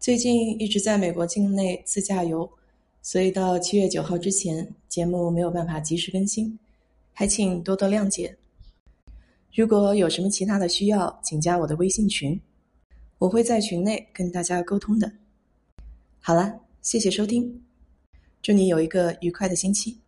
最近一直在美国境内自驾游，所以到七月九号之前，节目没有办法及时更新，还请多多谅解。如果有什么其他的需要，请加我的微信群，我会在群内跟大家沟通的。好了，谢谢收听，祝你有一个愉快的星期。